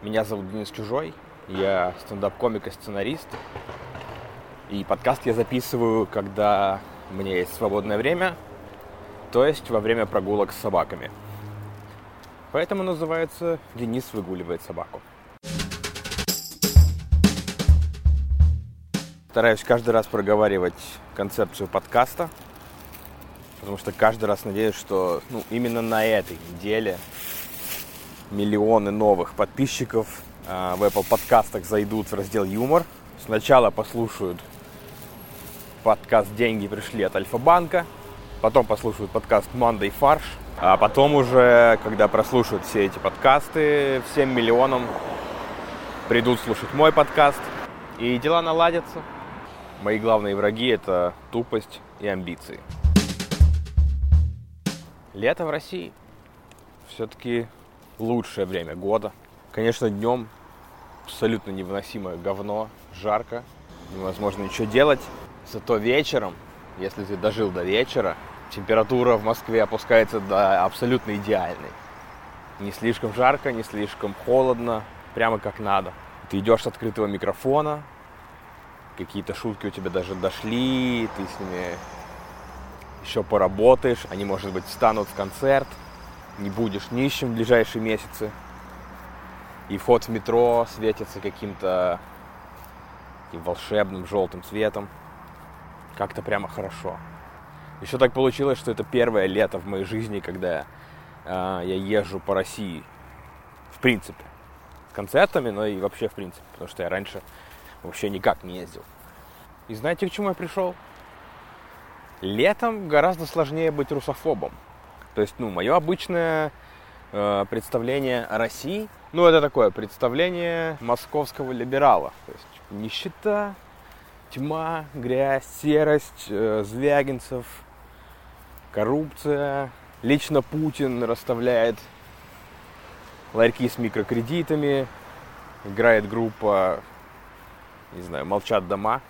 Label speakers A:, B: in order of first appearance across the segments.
A: Меня зовут Денис Чужой, я стендап-комик и сценарист. И подкаст я записываю, когда у меня есть свободное время, то есть во время прогулок с собаками. Поэтому называется «Денис выгуливает собаку». Стараюсь каждый раз проговаривать концепцию подкаста, потому что каждый раз надеюсь, что ну, именно на этой неделе миллионы новых подписчиков э, в Apple подкастах зайдут в раздел «Юмор». Сначала послушают подкаст «Деньги пришли от Альфа-банка», потом послушают подкаст «Мандай фарш», а потом уже, когда прослушают все эти подкасты, всем миллионам придут слушать мой подкаст, и дела наладятся. Мои главные враги – это тупость и амбиции. Лето в России. Все-таки лучшее время года. Конечно, днем абсолютно невыносимое говно, жарко, невозможно ничего делать. Зато вечером, если ты дожил до вечера, температура в Москве опускается до абсолютно идеальной. Не слишком жарко, не слишком холодно, прямо как надо. Ты идешь с открытого микрофона, какие-то шутки у тебя даже дошли, ты с ними еще поработаешь, они, может быть, встанут в концерт, не будешь нищим в ближайшие месяцы. И вход в метро светится каким-то таким волшебным желтым цветом. Как-то прямо хорошо. Еще так получилось, что это первое лето в моей жизни, когда э, я езжу по России. В принципе. С концертами, но и вообще в принципе. Потому что я раньше вообще никак не ездил. И знаете, к чему я пришел? Летом гораздо сложнее быть русофобом. То есть, ну, мое обычное э, представление о России, ну, это такое представление московского либерала. То есть, нищета, тьма, грязь, серость, э, Звягинцев, коррупция. Лично Путин расставляет ларьки с микрокредитами, играет группа, не знаю, молчат дома.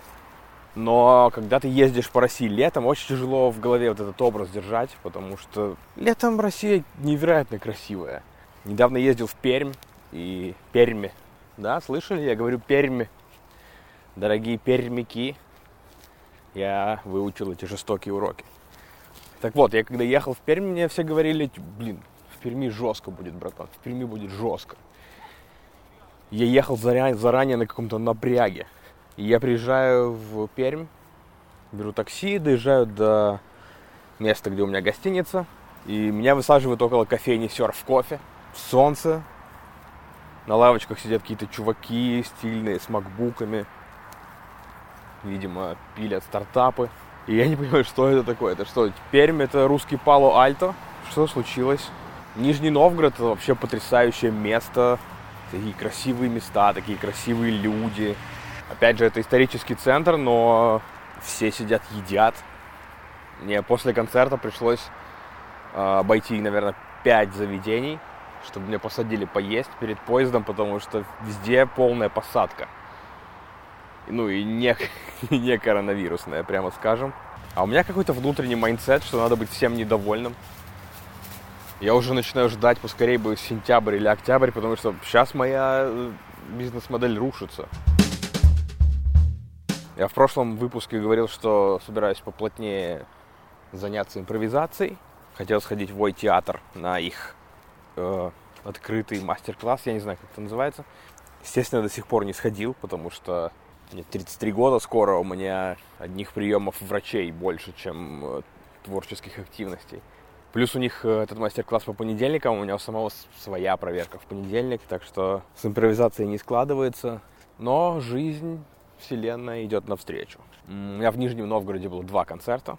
A: Но когда ты ездишь по России летом, очень тяжело в голове вот этот образ держать, потому что летом Россия невероятно красивая. Недавно ездил в Пермь и Перми. Да, слышали? Я говорю Перми. Дорогие пермяки, я выучил эти жестокие уроки. Так вот, я когда ехал в Пермь, мне все говорили, блин, в Перми жестко будет, братан, в Перми будет жестко. Я ехал заранее, заранее на каком-то напряге. Я приезжаю в Пермь, беру такси, доезжаю до места, где у меня гостиница, и меня высаживают около кофейни серф кофе, солнце, на лавочках сидят какие-то чуваки стильные, с макбуками, видимо, пилят стартапы. И я не понимаю, что это такое. Это что, Пермь это русский Пало-Альто? Что случилось? Нижний Новгород это вообще потрясающее место. Такие красивые места, такие красивые люди. Опять же, это исторический центр, но все сидят, едят. Мне после концерта пришлось э, обойти, наверное, пять заведений, чтобы меня посадили поесть перед поездом, потому что везде полная посадка ну и не, не коронавирусная, прямо скажем. А у меня какой-то внутренний mindset, что надо быть всем недовольным. Я уже начинаю ждать поскорее бы сентябрь или октябрь, потому что сейчас моя э, бизнес-модель рушится. Я в прошлом выпуске говорил, что собираюсь поплотнее заняться импровизацией. Хотел сходить в Ой-театр на их э, открытый мастер-класс, я не знаю, как это называется. Естественно, до сих пор не сходил, потому что мне 33 года скоро, у меня одних приемов врачей больше, чем э, творческих активностей. Плюс у них э, этот мастер-класс по понедельникам, у меня у самого своя проверка в понедельник, так что с импровизацией не складывается. Но жизнь, вселенная идет навстречу. У меня в Нижнем Новгороде было два концерта.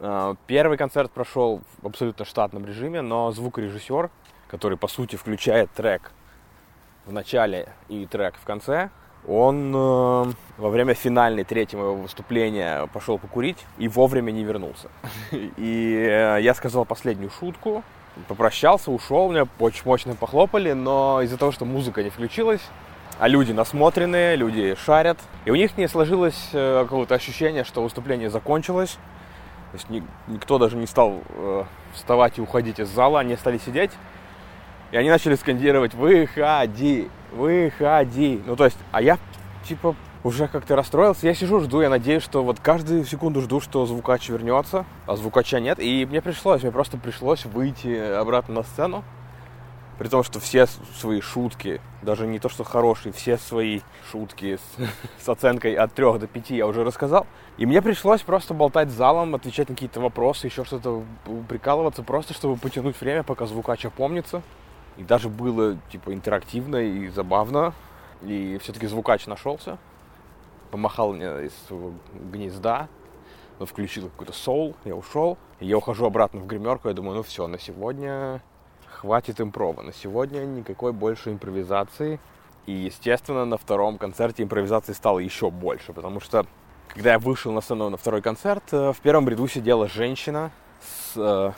A: Э, первый концерт прошел в абсолютно штатном режиме, но звукорежиссер, который по сути включает трек в начале и трек в конце, он э, во время финальной третьего моего выступления пошел покурить и вовремя не вернулся. И э, я сказал последнюю шутку, попрощался, ушел, меня очень мощно похлопали, но из-за того, что музыка не включилась, а люди насмотренные, люди шарят, и у них не сложилось э, какого-то ощущения, что выступление закончилось. То есть ни, никто даже не стал э, вставать и уходить из зала, они стали сидеть. И они начали скандировать «Выходи! выходи. Ну, то есть, а я, типа, уже как-то расстроился. Я сижу, жду, я надеюсь, что вот каждую секунду жду, что звукач вернется, а звукача нет. И мне пришлось, мне просто пришлось выйти обратно на сцену. При том, что все свои шутки, даже не то, что хорошие, все свои шутки с, с оценкой от 3 до 5 я уже рассказал. И мне пришлось просто болтать с залом, отвечать на какие-то вопросы, еще что-то прикалываться, просто чтобы потянуть время, пока звукач опомнится. И даже было, типа, интерактивно и забавно. И все-таки звукач нашелся. Помахал мне из своего гнезда, включил какой-то соул, я ушел. Я ухожу обратно в гримерку, я думаю, ну все, на сегодня хватит импрова. На сегодня никакой больше импровизации. И, естественно, на втором концерте импровизации стало еще больше, потому что, когда я вышел на сцену на второй концерт, э, в первом ряду сидела женщина с э,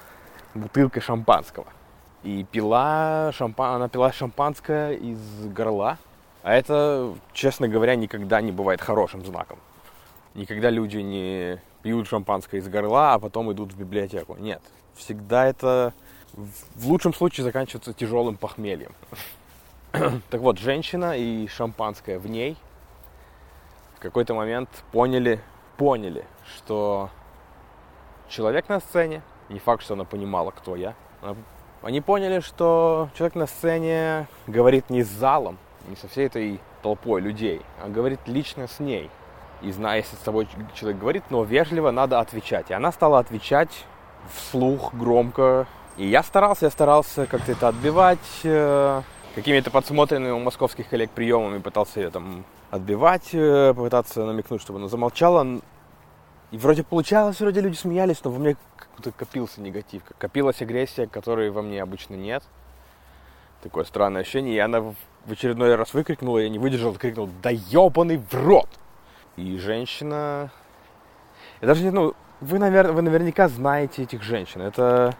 A: бутылкой шампанского. И пила шампан... она пила шампанское из горла. А это, честно говоря, никогда не бывает хорошим знаком. Никогда люди не пьют шампанское из горла, а потом идут в библиотеку. Нет. Всегда это в лучшем случае заканчивается тяжелым похмельем. так вот, женщина и шампанское в ней в какой-то момент поняли, поняли, что человек на сцене, не факт, что она понимала, кто я, они поняли, что человек на сцене говорит не с залом, не со всей этой толпой людей, а говорит лично с ней. И зная, если с тобой человек говорит, но вежливо надо отвечать. И она стала отвечать вслух, громко, и я старался, я старался как-то это отбивать э, какими-то подсмотренными у московских коллег приемами, пытался ее там отбивать, э, попытаться намекнуть, чтобы она замолчала. И вроде получалось, вроде люди смеялись, но во мне как-то копился негатив, копилась агрессия, которой во мне обычно нет. Такое странное ощущение. И она в очередной раз выкрикнула, я не выдержал, крикнул, да ебаный в рот! И женщина... Я даже не знаю, ну, вы, навер... вы наверняка знаете этих женщин. Это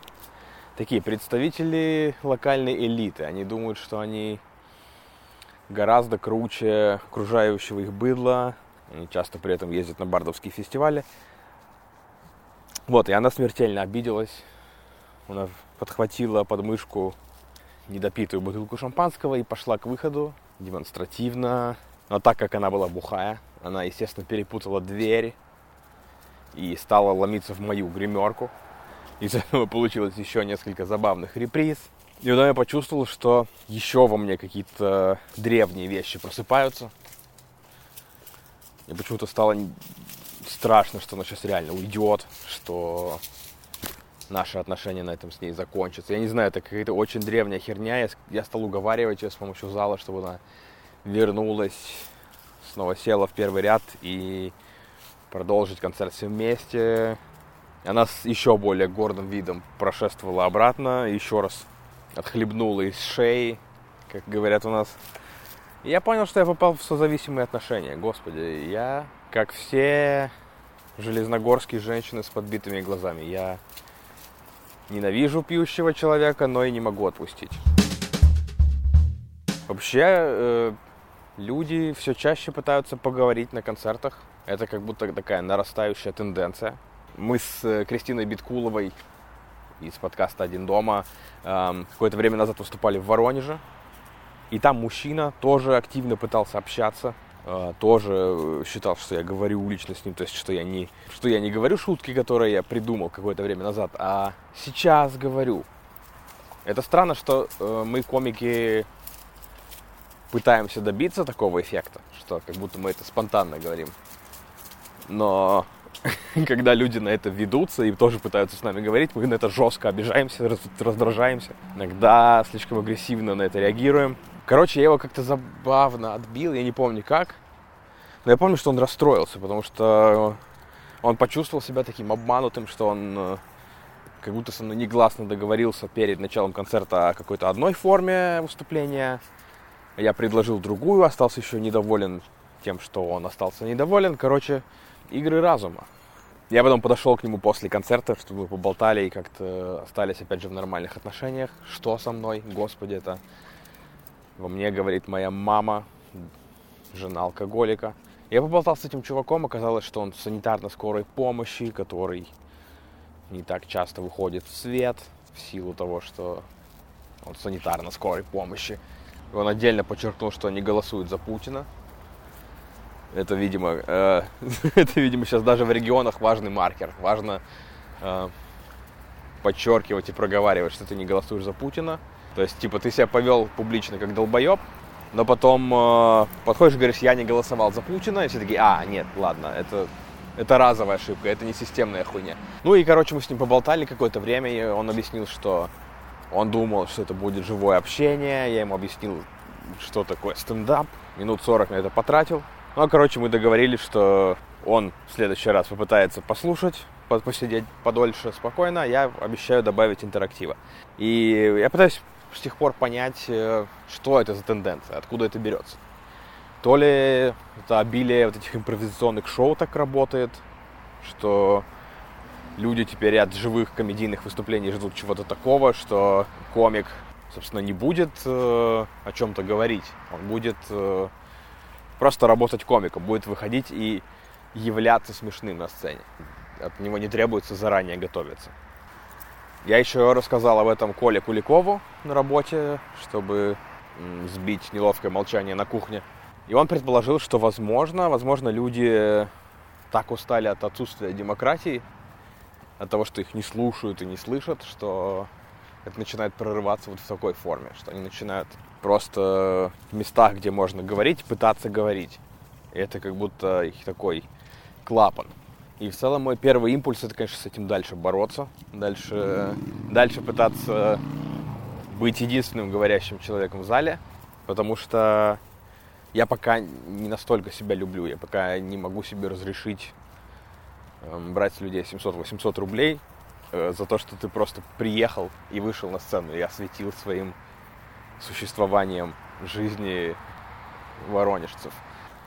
A: такие представители локальной элиты. Они думают, что они гораздо круче окружающего их быдла. Они часто при этом ездят на бардовские фестивали. Вот, и она смертельно обиделась. Она подхватила под мышку недопитую бутылку шампанского и пошла к выходу демонстративно. Но так как она была бухая, она, естественно, перепутала дверь и стала ломиться в мою гримерку. Из этого получилось еще несколько забавных реприз. И потом я почувствовал, что еще во мне какие-то древние вещи просыпаются. И почему-то стало страшно, что она сейчас реально уйдет, что наши отношения на этом с ней закончатся. Я не знаю, это какая-то очень древняя херня. Я, я стал уговаривать ее с помощью зала, чтобы она вернулась, снова села в первый ряд и продолжить концерт все вместе. Она с еще более гордым видом прошествовала обратно, еще раз отхлебнула из шеи, как говорят у нас. Я понял, что я попал в созависимые отношения. Господи, я, как все железногорские женщины с подбитыми глазами, я ненавижу пьющего человека, но и не могу отпустить. Вообще, э, люди все чаще пытаются поговорить на концертах. Это как будто такая нарастающая тенденция. Мы с э, Кристиной Биткуловой из подкаста «Один дома» какое-то время назад выступали в Воронеже. И там мужчина тоже активно пытался общаться, э, тоже э, считал, что я говорю улично с ним, то есть что я не, что я не говорю шутки, которые я придумал какое-то время назад, а сейчас говорю. Это странно, что мы, комики, пытаемся добиться такого эффекта, что как будто мы это спонтанно говорим. Но когда люди на это ведутся и тоже пытаются с нами говорить, мы на это жестко обижаемся, раздражаемся. Иногда слишком агрессивно на это реагируем. Короче, я его как-то забавно отбил, я не помню как. Но я помню, что он расстроился, потому что он почувствовал себя таким обманутым, что он э, как будто со мной негласно договорился перед началом концерта о какой-то одной форме выступления. Я предложил другую, остался еще недоволен тем, что он остался недоволен. Короче, игры разума. Я потом подошел к нему после концерта, чтобы мы поболтали и как-то остались опять же в нормальных отношениях. Что со мной? Господи, это во мне говорит моя мама, жена алкоголика. Я поболтал с этим чуваком, оказалось, что он санитарно скорой помощи, который не так часто выходит в свет в силу того, что он санитарно скорой помощи. Он отдельно подчеркнул, что они голосуют за Путина. Это, видимо, э, это, видимо, сейчас даже в регионах важный маркер. Важно э, подчеркивать и проговаривать, что ты не голосуешь за Путина. То есть, типа, ты себя повел публично как долбоеб, но потом э, подходишь и говоришь, я не голосовал за Путина, и все такие, а, нет, ладно, это, это разовая ошибка, это не системная хуйня. Ну и, короче, мы с ним поболтали какое-то время, и он объяснил, что он думал, что это будет живое общение, я ему объяснил, что такое стендап, минут 40 на это потратил. Ну, а, короче, мы договорились, что он в следующий раз попытается послушать, посидеть подольше, спокойно, я обещаю добавить интерактива. И я пытаюсь с тех пор понять, э, что это за тенденция, откуда это берется. То ли это обилие вот этих импровизационных шоу так работает, что люди теперь от живых комедийных выступлений ждут чего-то такого, что комик, собственно, не будет э, о чем-то говорить. Он будет э, просто работать комиком, будет выходить и являться смешным на сцене. От него не требуется заранее готовиться. Я еще рассказал об этом Коле Куликову на работе, чтобы сбить неловкое молчание на кухне. И он предположил, что возможно, возможно, люди так устали от отсутствия демократии, от того, что их не слушают и не слышат, что это начинает прорываться вот в такой форме, что они начинают просто в местах, где можно говорить, пытаться говорить. Это как будто их такой клапан. И в целом мой первый импульс это, конечно, с этим дальше бороться, дальше, дальше пытаться быть единственным говорящим человеком в зале, потому что я пока не настолько себя люблю, я пока не могу себе разрешить э, брать с людей 700-800 рублей э, за то, что ты просто приехал и вышел на сцену и осветил своим существованием жизни воронежцев.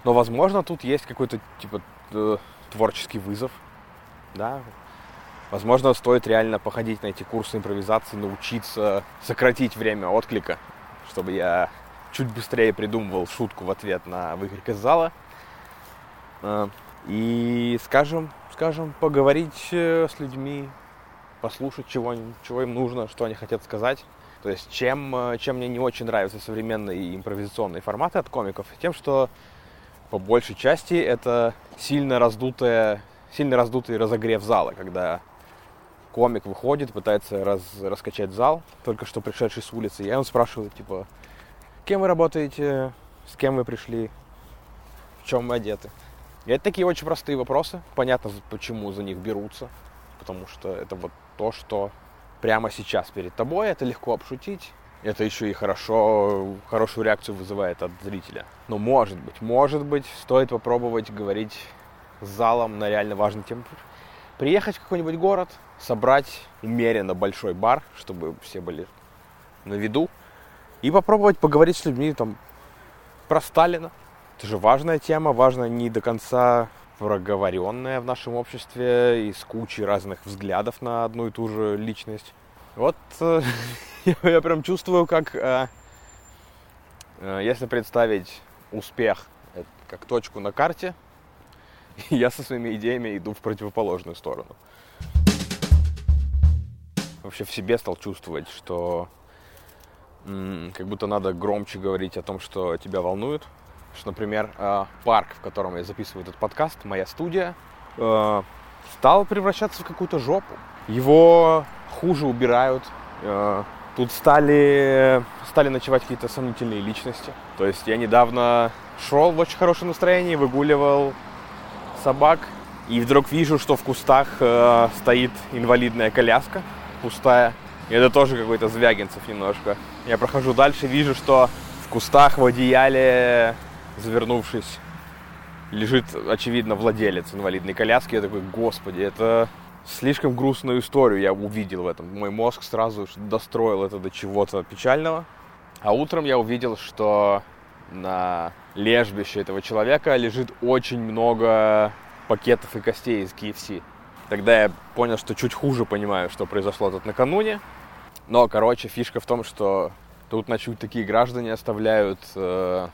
A: Но, возможно, тут есть какой-то, типа, э, творческий вызов, да. Возможно, стоит реально походить на эти курсы импровизации, научиться сократить время отклика, чтобы я чуть быстрее придумывал шутку в ответ на выкрик из зала. Э, и, скажем, скажем, поговорить э, с людьми, послушать, чего, чего им нужно, что они хотят сказать. То есть, чем, э, чем мне не очень нравятся современные импровизационные форматы от комиков, тем, что по большей части это сильно раздутая, сильно раздутый разогрев зала, когда комик выходит, пытается раз, раскачать зал, только что пришедший с улицы, и он спрашивает, типа, кем вы работаете, с кем вы пришли, в чем вы одеты. И это такие очень простые вопросы, понятно, почему за них берутся, потому что это вот то, что прямо сейчас перед тобой, это легко обшутить, это еще и хорошо, хорошую реакцию вызывает от зрителя. Но может быть, может быть, стоит попробовать говорить с залом на реально важную тему. Приехать в какой-нибудь город, собрать умеренно большой бар, чтобы все были на виду, и попробовать поговорить с людьми там про Сталина. Это же важная тема, важная не до конца проговоренная в нашем обществе и с кучей разных взглядов на одну и ту же личность. Вот э, я прям чувствую, как э, э, если представить успех как точку на карте, я со своими идеями иду в противоположную сторону. Вообще в себе стал чувствовать, что как будто надо громче говорить о том, что тебя волнует. Что, например, э, парк, в котором я записываю этот подкаст, моя студия, э, стал превращаться в какую-то жопу. Его хуже убирают. Э, тут стали, стали ночевать какие-то сомнительные личности. То есть я недавно шел в очень хорошем настроении, выгуливал собак, и вдруг вижу, что в кустах стоит инвалидная коляска пустая. И это тоже какой-то Звягинцев немножко. Я прохожу дальше, вижу, что в кустах в одеяле, завернувшись, лежит, очевидно, владелец инвалидной коляски. Я такой, господи, это слишком грустную историю я увидел в этом. Мой мозг сразу достроил это до чего-то печального. А утром я увидел, что на лежбище этого человека лежит очень много пакетов и костей из KFC. Тогда я понял, что чуть хуже понимаю, что произошло тут накануне. Но, короче, фишка в том, что тут ночуют такие граждане, оставляют э,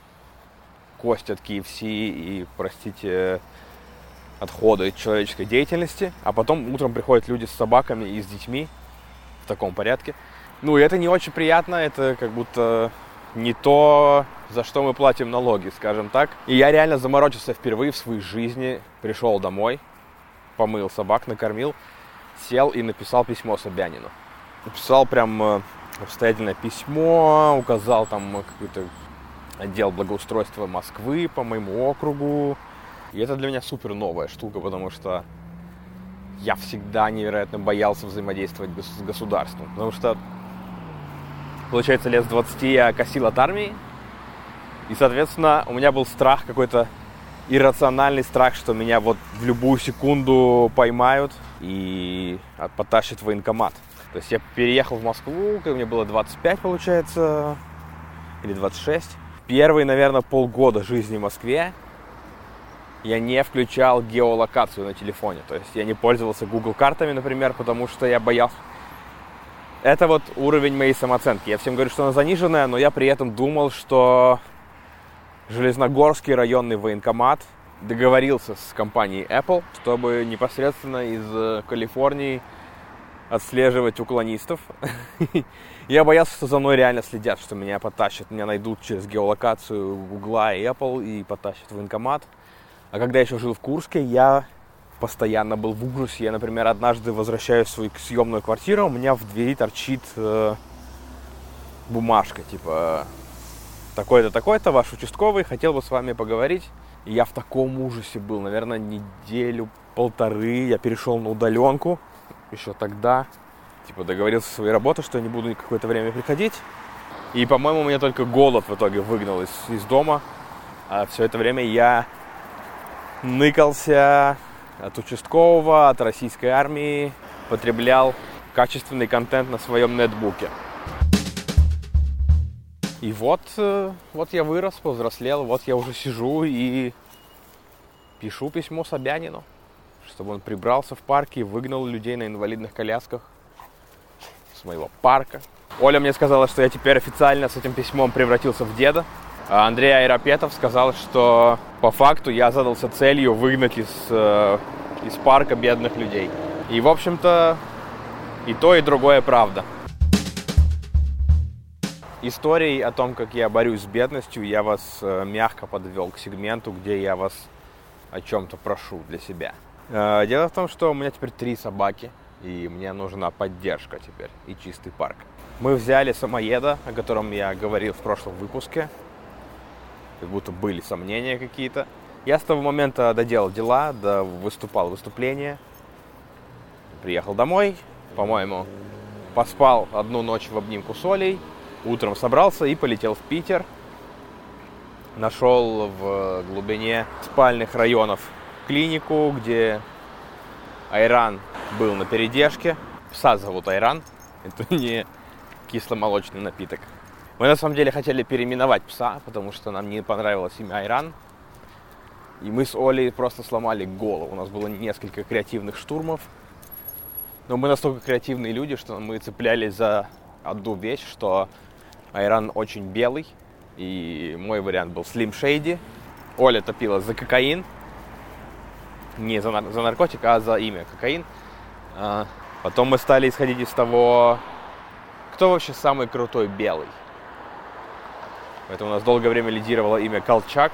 A: кость от KFC и, простите, отходы человеческой деятельности, а потом утром приходят люди с собаками и с детьми в таком порядке. Ну, и это не очень приятно, это как будто не то, за что мы платим налоги, скажем так. И я реально заморочился впервые в своей жизни. Пришел домой, помыл собак, накормил, сел и написал письмо Собянину. Написал прям э, обстоятельное письмо, указал там какой-то отдел благоустройства Москвы по моему округу. И это для меня супер новая штука, потому что я всегда невероятно боялся взаимодействовать с государством. Потому что, получается, лет с 20 я косил от армии. И, соответственно, у меня был страх какой-то иррациональный страх, что меня вот в любую секунду поймают и потащат в военкомат. То есть я переехал в Москву, когда мне было 25, получается, или 26. Первые, наверное, полгода жизни в Москве я не включал геолокацию на телефоне. То есть я не пользовался Google картами, например, потому что я боялся. Это вот уровень моей самооценки. Я всем говорю, что она заниженная, но я при этом думал, что Железногорский районный военкомат договорился с компанией Apple, чтобы непосредственно из э, Калифорнии отслеживать уклонистов. Я боялся, что за мной реально следят, что меня потащат, меня найдут через геолокацию Google и Apple и потащат в военкомат. А когда я еще жил в Курске, я постоянно был в ужасе. Я, например, однажды возвращаюсь в свою съемную квартиру, у меня в двери торчит э, бумажка, типа такой-то, такой-то, ваш участковый, хотел бы с вами поговорить. И я в таком ужасе был, наверное, неделю, полторы. Я перешел на удаленку еще тогда. Типа договорился со своей работой, что я не буду какое-то время приходить. И, по-моему, меня только голод в итоге выгнал из, из дома. А все это время я ныкался от участкового, от российской армии, потреблял качественный контент на своем нетбуке. И вот, э, вот я вырос, повзрослел, вот я уже сижу и пишу письмо Собянину, чтобы он прибрался в парке и выгнал людей на инвалидных колясках с моего парка. Оля мне сказала, что я теперь официально с этим письмом превратился в деда. А Андрей Айрапетов сказал, что по факту я задался целью выгнать из, э, из парка бедных людей. И, в общем-то, и то, и другое правда. Историей о том, как я борюсь с бедностью, я вас э, мягко подвел к сегменту, где я вас о чем-то прошу для себя. Э, дело в том, что у меня теперь три собаки, и мне нужна поддержка теперь и чистый парк. Мы взяли самоеда, о котором я говорил в прошлом выпуске как будто были сомнения какие-то. Я с того момента доделал дела, да выступал выступление, приехал домой, по-моему, поспал одну ночь в обнимку с Олей, утром собрался и полетел в Питер. Нашел в глубине спальных районов клинику, где Айран был на передержке. Пса зовут Айран, это не кисломолочный напиток. Мы на самом деле хотели переименовать пса, потому что нам не понравилось имя Айран. И мы с Олей просто сломали голову. У нас было несколько креативных штурмов. Но мы настолько креативные люди, что мы цеплялись за одну вещь, что Айран очень белый. И мой вариант был Slim Shady. Оля топила за кокаин. Не за, за наркотик, а за имя кокаин. А, потом мы стали исходить из того, кто вообще самый крутой белый. Поэтому у нас долгое время лидировало имя Колчак.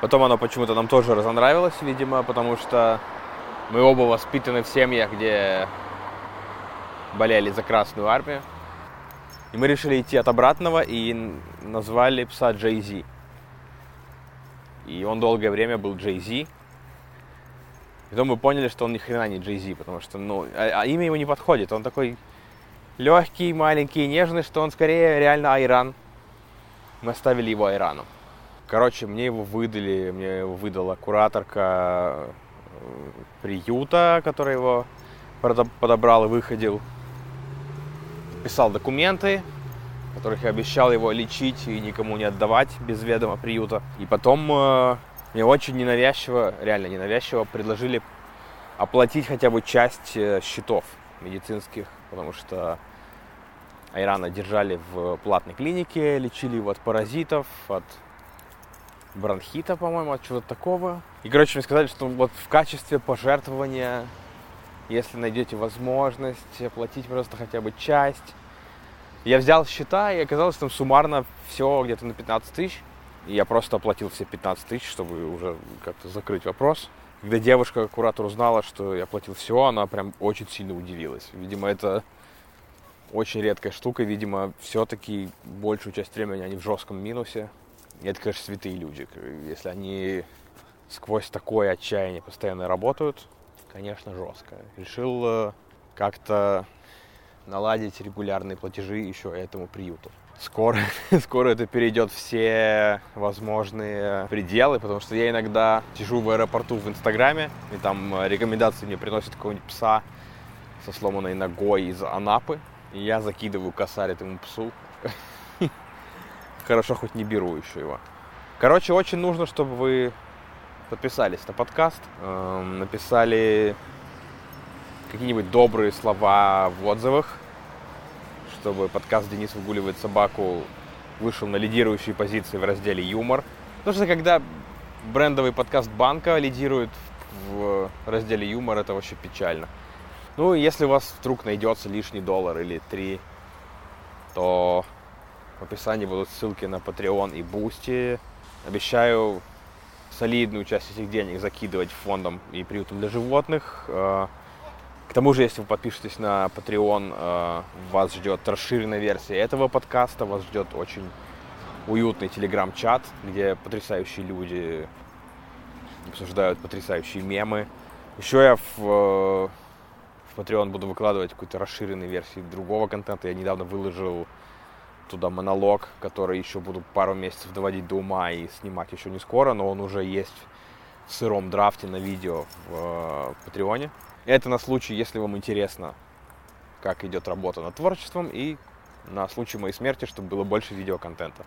A: Потом оно почему-то нам тоже разонравилось, видимо, потому что мы оба воспитаны в семьях, где болели за Красную Армию. И мы решили идти от обратного и назвали пса Джей Зи. И он долгое время был Джей Зи. И потом мы поняли, что он ни хрена не Джей Зи, потому что, ну, а, а имя ему не подходит. Он такой легкий, маленький, нежный, что он скорее реально Айран мы оставили его Айрану. Короче, мне его выдали, мне его выдала кураторка э, приюта, который его подобрал и выходил. Писал документы, которых я обещал его лечить и никому не отдавать без ведома приюта. И потом э, мне очень ненавязчиво, реально ненавязчиво предложили оплатить хотя бы часть э, счетов медицинских, потому что Айрана держали в платной клинике, лечили его от паразитов, от бронхита, по-моему, от чего-то такого. И, короче, мне сказали, что вот в качестве пожертвования, если найдете возможность, оплатить просто хотя бы часть, Я взял счета, и оказалось, что там суммарно все где-то на 15 тысяч. Я просто оплатил все 15 тысяч, чтобы уже как-то закрыть вопрос. Когда девушка, куратор, узнала, что я платил все, она прям очень сильно удивилась. Видимо, это очень редкая штука. Видимо, все-таки большую часть времени они в жестком минусе. И это, конечно, святые люди. Если они сквозь такое отчаяние постоянно работают, конечно, жестко. Решил э, как-то наладить регулярные платежи еще этому приюту. Скоро, скоро это перейдет все возможные пределы, потому что я иногда сижу в аэропорту в Инстаграме, и там э, рекомендации мне приносят какого-нибудь пса со сломанной ногой из Анапы, и я закидываю косарь этому псу. Хорошо, хоть не беру еще его. Короче, очень нужно, чтобы вы подписались на подкаст, эм, написали какие-нибудь добрые слова в отзывах, чтобы подкаст «Денис выгуливает собаку» вышел на лидирующие позиции в разделе «Юмор». Потому что когда брендовый подкаст банка лидирует в разделе «Юмор», это вообще печально. Ну, если у вас вдруг найдется лишний доллар или три, то в описании будут ссылки на Patreon и Boosty. Обещаю солидную часть этих денег закидывать фондом и приютом для животных. К тому же, если вы подпишетесь на Patreon, э, вас ждет расширенная версия этого подкаста, вас ждет очень уютный телеграм-чат, где потрясающие люди обсуждают потрясающие мемы. Еще я в, э, в Patreon буду выкладывать какую-то расширенную версию другого контента. Я недавно выложил туда монолог, который еще буду пару месяцев доводить до ума и снимать еще не скоро, но он уже есть в сыром драфте на видео в э, Патреоне. Это на случай, если вам интересно, как идет работа над творчеством и на случай моей смерти, чтобы было больше видеоконтента.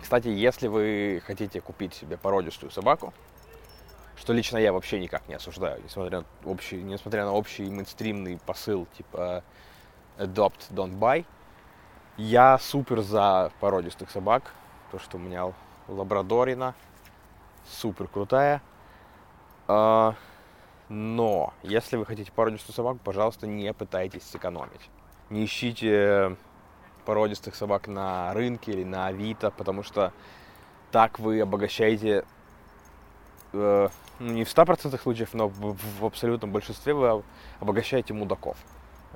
A: Кстати, если вы хотите купить себе породистую собаку, что лично я вообще никак не осуждаю, несмотря на общий, несмотря на общий мейнстримный посыл, типа Adopt, Don't Buy. Я супер за породистых собак. То, что у меня лабрадорина. Супер крутая. А, но, если вы хотите породистую собаку, пожалуйста, не пытайтесь сэкономить. Не ищите породистых собак на рынке или на Авито, потому что так вы обогащаете, э, ну, не в 100% случаев, но в, в абсолютном большинстве вы обогащаете мудаков.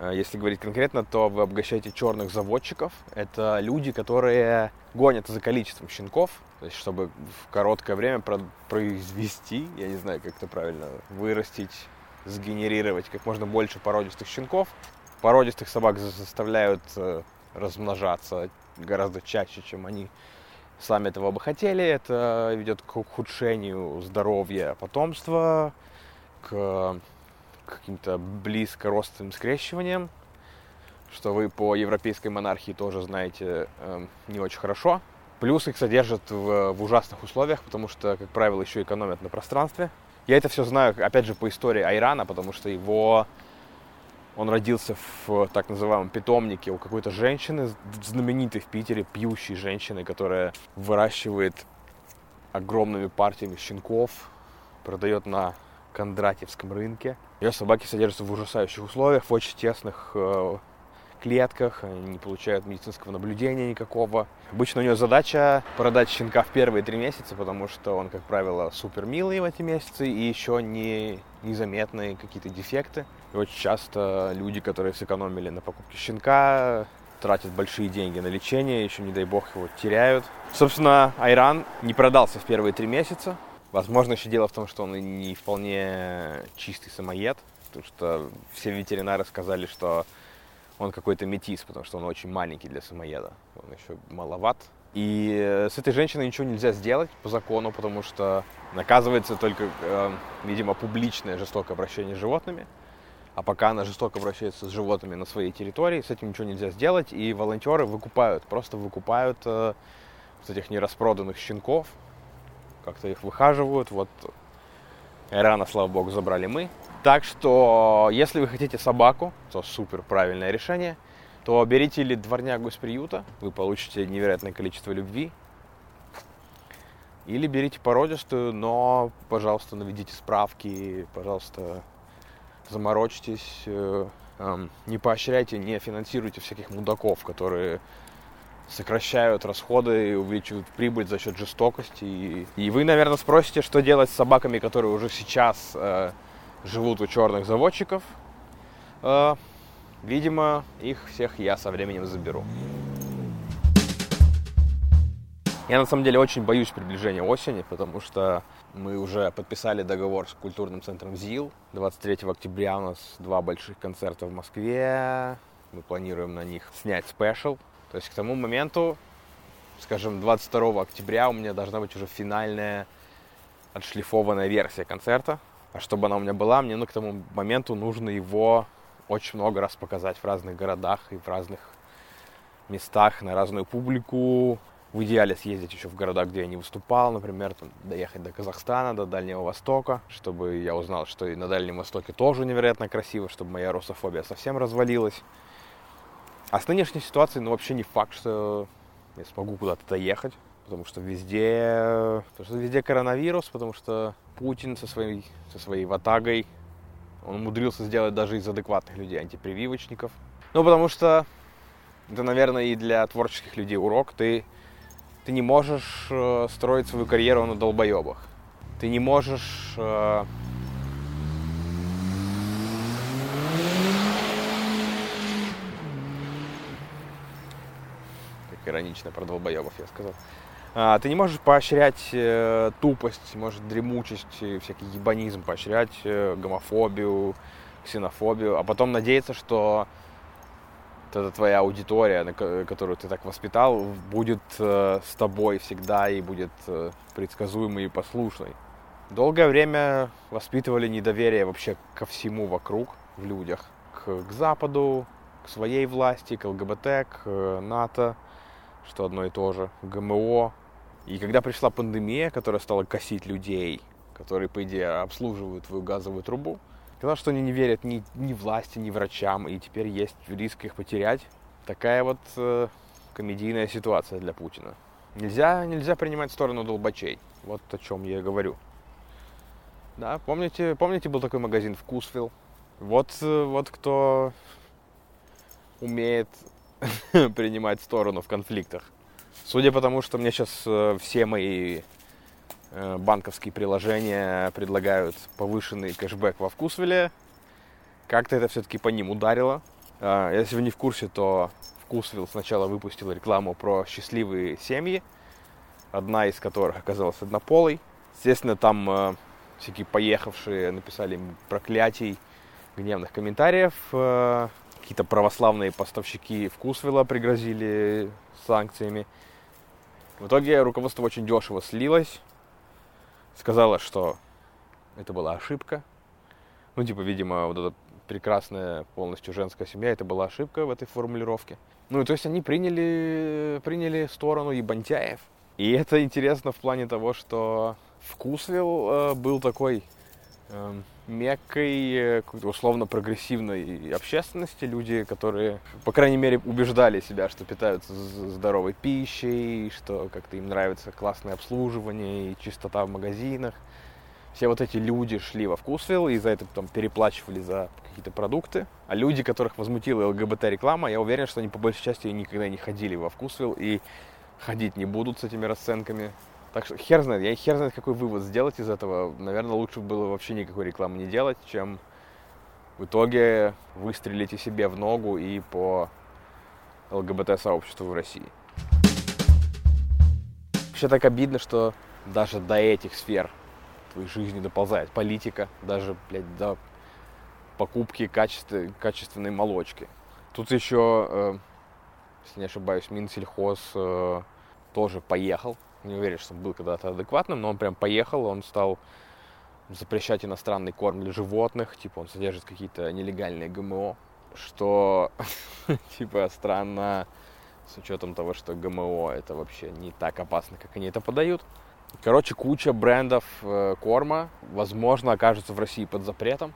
A: Э, если говорить конкретно, то вы обогащаете черных заводчиков. Это люди, которые гонят за количеством щенков, то есть чтобы в короткое время произвести, я не знаю, как это правильно, вырастить, сгенерировать как можно больше породистых щенков. Породистых собак заставляют э, размножаться гораздо чаще, чем они сами этого бы хотели. Это ведет к ухудшению здоровья потомства, к каким-то близко родственным скрещиванием, что вы по европейской монархии тоже знаете э, не очень хорошо. Плюс их содержат в, в ужасных условиях, потому что, как правило, еще экономят на пространстве. Я это все знаю, опять же, по истории Айрана, потому что его он родился в так называемом питомнике у какой-то женщины, знаменитой в Питере, пьющей женщины, которая выращивает огромными партиями щенков, продает на Кондратьевском рынке. Ее собаки содержатся в ужасающих условиях, в очень тесных э, клетках, не получают медицинского наблюдения никакого. Обычно у нее задача продать щенка в первые три месяца, потому что он, как правило, супер милый в эти месяцы и еще не незаметные какие-то дефекты. И очень часто люди, которые сэкономили на покупке щенка, тратят большие деньги на лечение, еще, не дай бог, его теряют. Собственно, Айран не продался в первые три месяца, Возможно, еще дело в том, что он не вполне чистый самоед, потому что все ветеринары сказали, что он какой-то метис, потому что он очень маленький для самоеда, он еще маловат. И с этой женщиной ничего нельзя сделать по закону, потому что наказывается только, э, видимо, публичное жестокое обращение с животными. А пока она жестоко обращается с животными на своей территории, с этим ничего нельзя сделать. И волонтеры выкупают, просто выкупают э, вот этих нераспроданных щенков, как-то их выхаживают. Вот рано, слава богу, забрали мы. Так что, если вы хотите собаку, то супер правильное решение, то берите или дворнягу из приюта, вы получите невероятное количество любви. Или берите породистую, но, пожалуйста, наведите справки, пожалуйста, заморочьтесь, э, эм, не поощряйте, не финансируйте всяких мудаков, которые сокращают расходы и увеличивают прибыль за счет жестокости. И, и вы, наверное, спросите, что делать с собаками, которые уже сейчас э, живут у черных заводчиков. Э, видимо, их всех я со временем заберу. Я на самом деле очень боюсь приближения осени, потому что мы уже подписали договор с культурным центром ЗИЛ. 23 октября у нас два больших концерта в Москве. Мы планируем на них снять спешл. То есть к тому моменту, скажем, 22 октября у меня должна быть уже финальная отшлифованная версия концерта. А чтобы она у меня была, мне ну, к тому моменту нужно его очень много раз показать в разных городах и в разных местах на разную публику, в идеале съездить еще в города, где я не выступал, например, там, доехать до Казахстана, до Дальнего Востока, чтобы я узнал, что и на Дальнем Востоке тоже невероятно красиво, чтобы моя русофобия совсем развалилась. А с нынешней ситуацией, ну, вообще не факт, что я смогу куда-то доехать, потому что везде, потому что везде коронавирус, потому что Путин со своей, со своей ватагой, он умудрился сделать даже из адекватных людей антипрививочников. Ну, потому что это, наверное, и для творческих людей урок. Ты ты не можешь э, строить свою карьеру на долбоебах. Ты не можешь иронично про долбоебов я сказал. А, ты не можешь поощрять э, тупость, может, дремучесть, всякий ебанизм, поощрять э, гомофобию, ксенофобию, а потом надеяться, что эта твоя аудитория, которую ты так воспитал, будет э, с тобой всегда и будет предсказуемой и послушной. Долгое время воспитывали недоверие вообще ко всему вокруг в людях. К, к Западу, к своей власти, к ЛГБТ, к НАТО, что одно и то же, ГМО. И когда пришла пандемия, которая стала косить людей, которые, по идее, обслуживают твою газовую трубу, Сказал, что они не верят ни, ни власти, ни врачам, и теперь есть риск их потерять. Такая вот э, комедийная ситуация для Путина. Нельзя, нельзя принимать сторону долбачей. Вот о чем я говорю. Да, помните, помните, был такой магазин Вкусвилл? Вот, э, вот кто умеет принимать сторону в конфликтах. Судя по тому, что мне сейчас э, все мои Э, банковские приложения предлагают повышенный кэшбэк во Вкусвилле. Как-то это все-таки по ним ударило. А, если вы не в курсе, то Вкусвилл сначала выпустил рекламу про счастливые семьи, одна из которых оказалась однополой. Естественно, там э, всякие поехавшие написали проклятий, гневных комментариев. Какие-то православные поставщики Вкусвилла пригрозили санкциями. В итоге руководство очень дешево слилось сказала, что это была ошибка. Ну, типа, видимо, вот эта прекрасная полностью женская семья, это была ошибка в этой формулировке. Ну, то есть они приняли, приняли сторону ебантяев. И это интересно в плане того, что Вкусвилл э, был такой э, меккой э, условно прогрессивной общественности. Люди, которые, по крайней мере, убеждали себя, что питаются здоровой пищей, что как-то им нравится классное обслуживание и чистота в магазинах. Все вот эти люди шли во Вкусвилл и за это потом переплачивали за какие-то продукты. А люди, которых возмутила ЛГБТ-реклама, я уверен, что они по большей части никогда не ходили во Вкусвилл и ходить не будут с этими расценками. Так что хер знает, я хер знает, какой вывод сделать из этого. Наверное, лучше было вообще никакой рекламы не делать, чем в итоге выстрелите себе в ногу и по ЛГБТ-сообществу в России. Вообще так обидно, что даже до этих сфер твоей жизни доползает политика, даже, блядь, до покупки качестве, качественной молочки. Тут еще, э, если не ошибаюсь, Минсельхоз э, тоже поехал не уверен, что он был когда-то адекватным, но он прям поехал, он стал запрещать иностранный корм для животных, типа он содержит какие-то нелегальные ГМО, что типа странно с учетом того, что ГМО это вообще не так опасно, как они это подают. Короче, куча брендов э, корма, возможно, окажутся в России под запретом,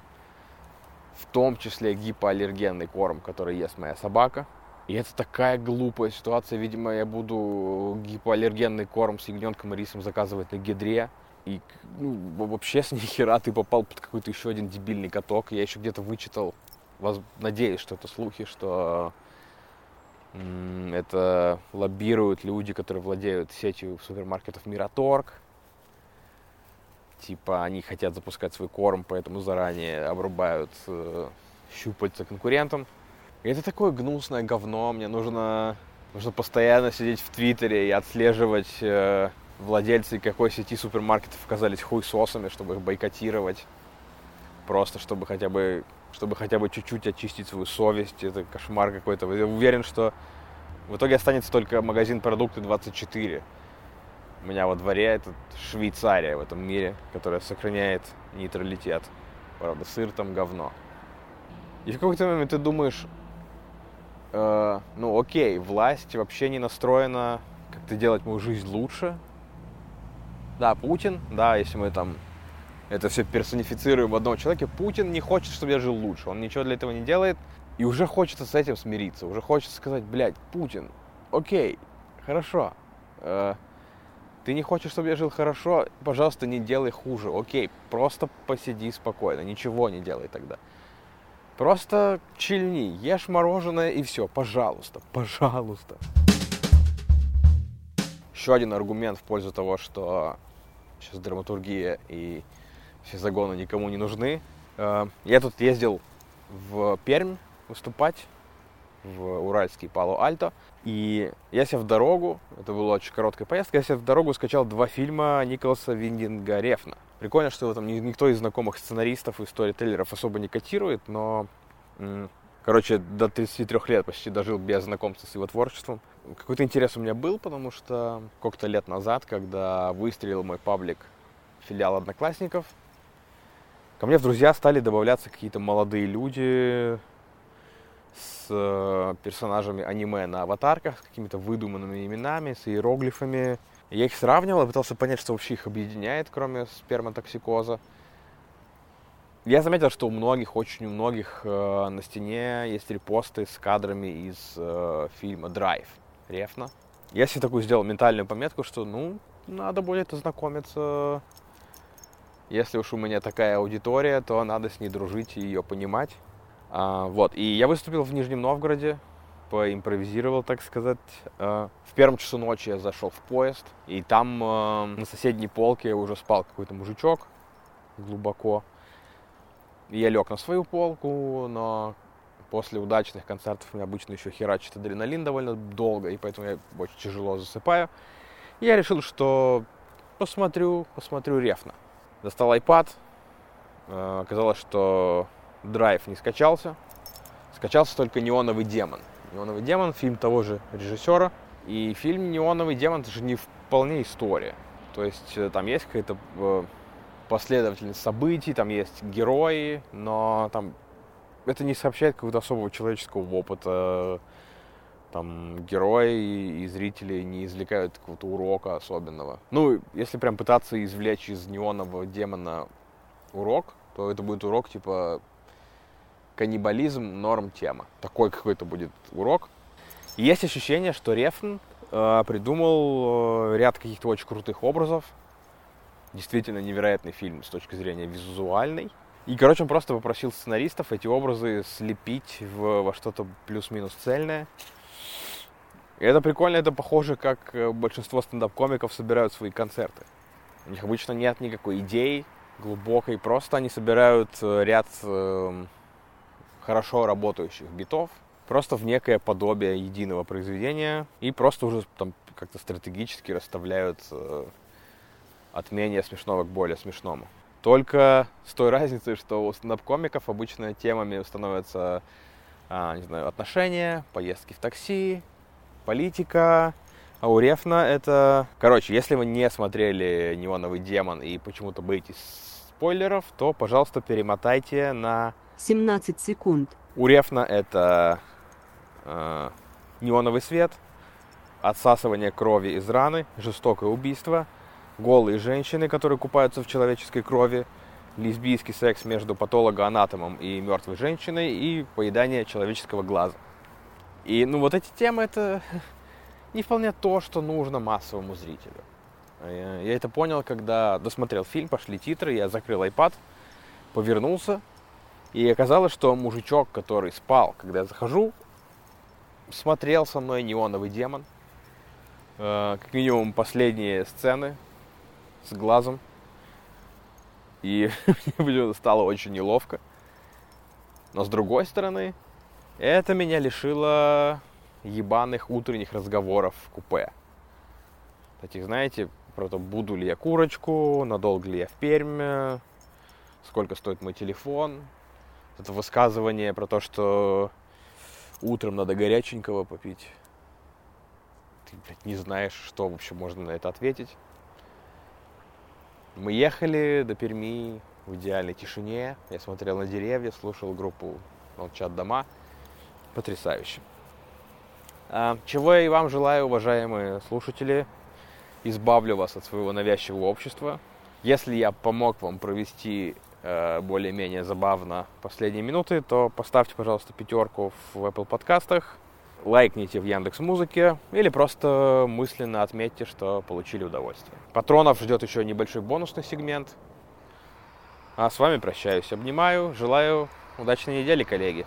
A: в том числе гипоаллергенный корм, который ест моя собака. И это такая глупая ситуация. Видимо, я буду гипоаллергенный корм с ягненком и рисом заказывать на гидре. И ну, вообще с нихера ты попал под какой-то еще один дебильный каток. Я еще где-то вычитал надеюсь, что это слухи, что это лоббируют люди, которые владеют сетью супермаркетов Мираторг. Типа они хотят запускать свой корм, поэтому заранее обрубают э, щупальца конкурентам. И это такое гнусное говно. Мне нужно, нужно постоянно сидеть в Твиттере и отслеживать э, владельцы какой сети супермаркетов оказались хуйсосами, чтобы их бойкотировать. Просто чтобы хотя бы чтобы хотя бы чуть-чуть очистить свою совесть. Это кошмар какой-то. Я уверен, что в итоге останется только магазин продукты 24. У меня во дворе это Швейцария в этом мире, которая сохраняет нейтралитет. Правда, сыр там говно. И в какой-то момент ты думаешь, э, ну окей, власть вообще не настроена как-то делать мою жизнь лучше. Да, Путин, да, если мы там это все персонифицируем в одном человеке, Путин не хочет, чтобы я жил лучше. Он ничего для этого не делает. И уже хочется с этим смириться. Уже хочется сказать, блядь, Путин, окей, хорошо. Э, ты не хочешь, чтобы я жил хорошо, пожалуйста, не делай хуже. Окей, просто посиди спокойно, ничего не делай тогда. Просто чильни, ешь мороженое и все, пожалуйста, пожалуйста. Еще один аргумент в пользу того, что сейчас драматургия и все загоны никому не нужны. Э, я тут ездил в Пермь выступать, в Уральский Пало-Альто. И я себе в дорогу, это была очень короткая поездка, я себе в дорогу скачал два фильма Николаса Виндинга Рефна. Прикольно, что его там никто из знакомых сценаристов и сторителлеров особо не котирует, но, короче, до 33 лет почти дожил без знакомства с его творчеством. Какой-то интерес у меня был, потому что сколько-то лет назад, когда выстрелил мой паблик филиал Одноклассников, ко мне в друзья стали добавляться какие-то молодые люди, с э, персонажами аниме на аватарках, с какими-то выдуманными именами, с иероглифами. Я их сравнивал, пытался понять, что вообще их объединяет, кроме сперматоксикоза. Я заметил, что у многих, очень у многих э, на стене есть репосты с кадрами из э, фильма «Драйв» Рефна. Я себе такую сделал ментальную пометку, что, ну, надо будет ознакомиться. Если уж у меня такая аудитория, то надо с ней дружить и ее понимать. А, вот, и я выступил в Нижнем Новгороде, поимпровизировал, так сказать. А, в первом часу ночи я зашел в поезд, и там а, на соседней полке уже спал какой-то мужичок глубоко. И я лег на свою полку, но после удачных концертов у меня обычно еще херачит адреналин довольно долго, и поэтому я очень тяжело засыпаю. И я решил, что посмотрю, посмотрю рефно. Достал iPad, оказалось, что Драйв не скачался. Скачался только «Неоновый демон». «Неоновый демон» — фильм того же режиссера. И фильм «Неоновый демон» — это же не вполне история. То есть э, там есть какая-то э, последовательность событий, там есть герои, но там это не сообщает какого-то особого человеческого опыта. Там герои и зрители не извлекают какого-то урока особенного. Ну, если прям пытаться извлечь из неонового демона урок, то это будет урок типа каннибализм норм тема. Такой какой-то будет урок. Есть ощущение, что Рефн э, придумал э, ряд каких-то очень крутых образов. Действительно невероятный фильм с точки зрения визуальной. И, короче, он просто попросил сценаристов эти образы слепить в, во что-то плюс-минус цельное. И это прикольно, это похоже, как э, большинство стендап-комиков собирают свои концерты. У них обычно нет никакой идеи глубокой, просто они собирают э, ряд э, хорошо работающих битов, просто в некое подобие единого произведения и просто уже там как-то стратегически расставляют э, от менее смешного к более смешному. Только с той разницей, что у стендап-комиков обычно темами становятся, а, не знаю, отношения, поездки в такси, политика, а у Рефна это... Короче, если вы не смотрели «Неоновый демон» и почему-то боитесь спойлеров, то, пожалуйста, перемотайте на
B: 17 секунд.
A: У Рефна это э, неоновый свет, отсасывание крови из раны, жестокое убийство, голые женщины, которые купаются в человеческой крови, лесбийский секс между патологоанатомом и мертвой женщиной и поедание человеческого глаза. И ну вот эти темы это не вполне то, что нужно массовому зрителю. Я это понял, когда досмотрел фильм, пошли титры, я закрыл iPad, повернулся, И оказалось, что мужичок, который спал, когда я захожу, смотрел со мной неоновый демон. Э, как минимум последние сцены с глазом. И мне стало очень неловко. Но с другой стороны, это меня лишило ебаных утренних разговоров в купе. Таких, знаете, про то, буду ли я курочку, надолго ли я в Пермь, сколько стоит мой телефон. Это высказывание про то, что утром надо горяченького попить. Ты, блядь, не знаешь, что вообще можно на это ответить. Мы ехали до Перми в идеальной тишине. Я смотрел на деревья, слушал группу «Молчат дома». Потрясающе. А, чего я и вам желаю, уважаемые слушатели. Избавлю вас от своего навязчивого общества. Если я помог вам провести более-менее забавно последние минуты, то поставьте, пожалуйста, пятерку в Apple подкастах, лайкните в Яндекс Музыке или просто мысленно отметьте, что получили удовольствие. Патронов ждет еще небольшой бонусный сегмент. А с вами прощаюсь, обнимаю, желаю удачной недели, коллеги.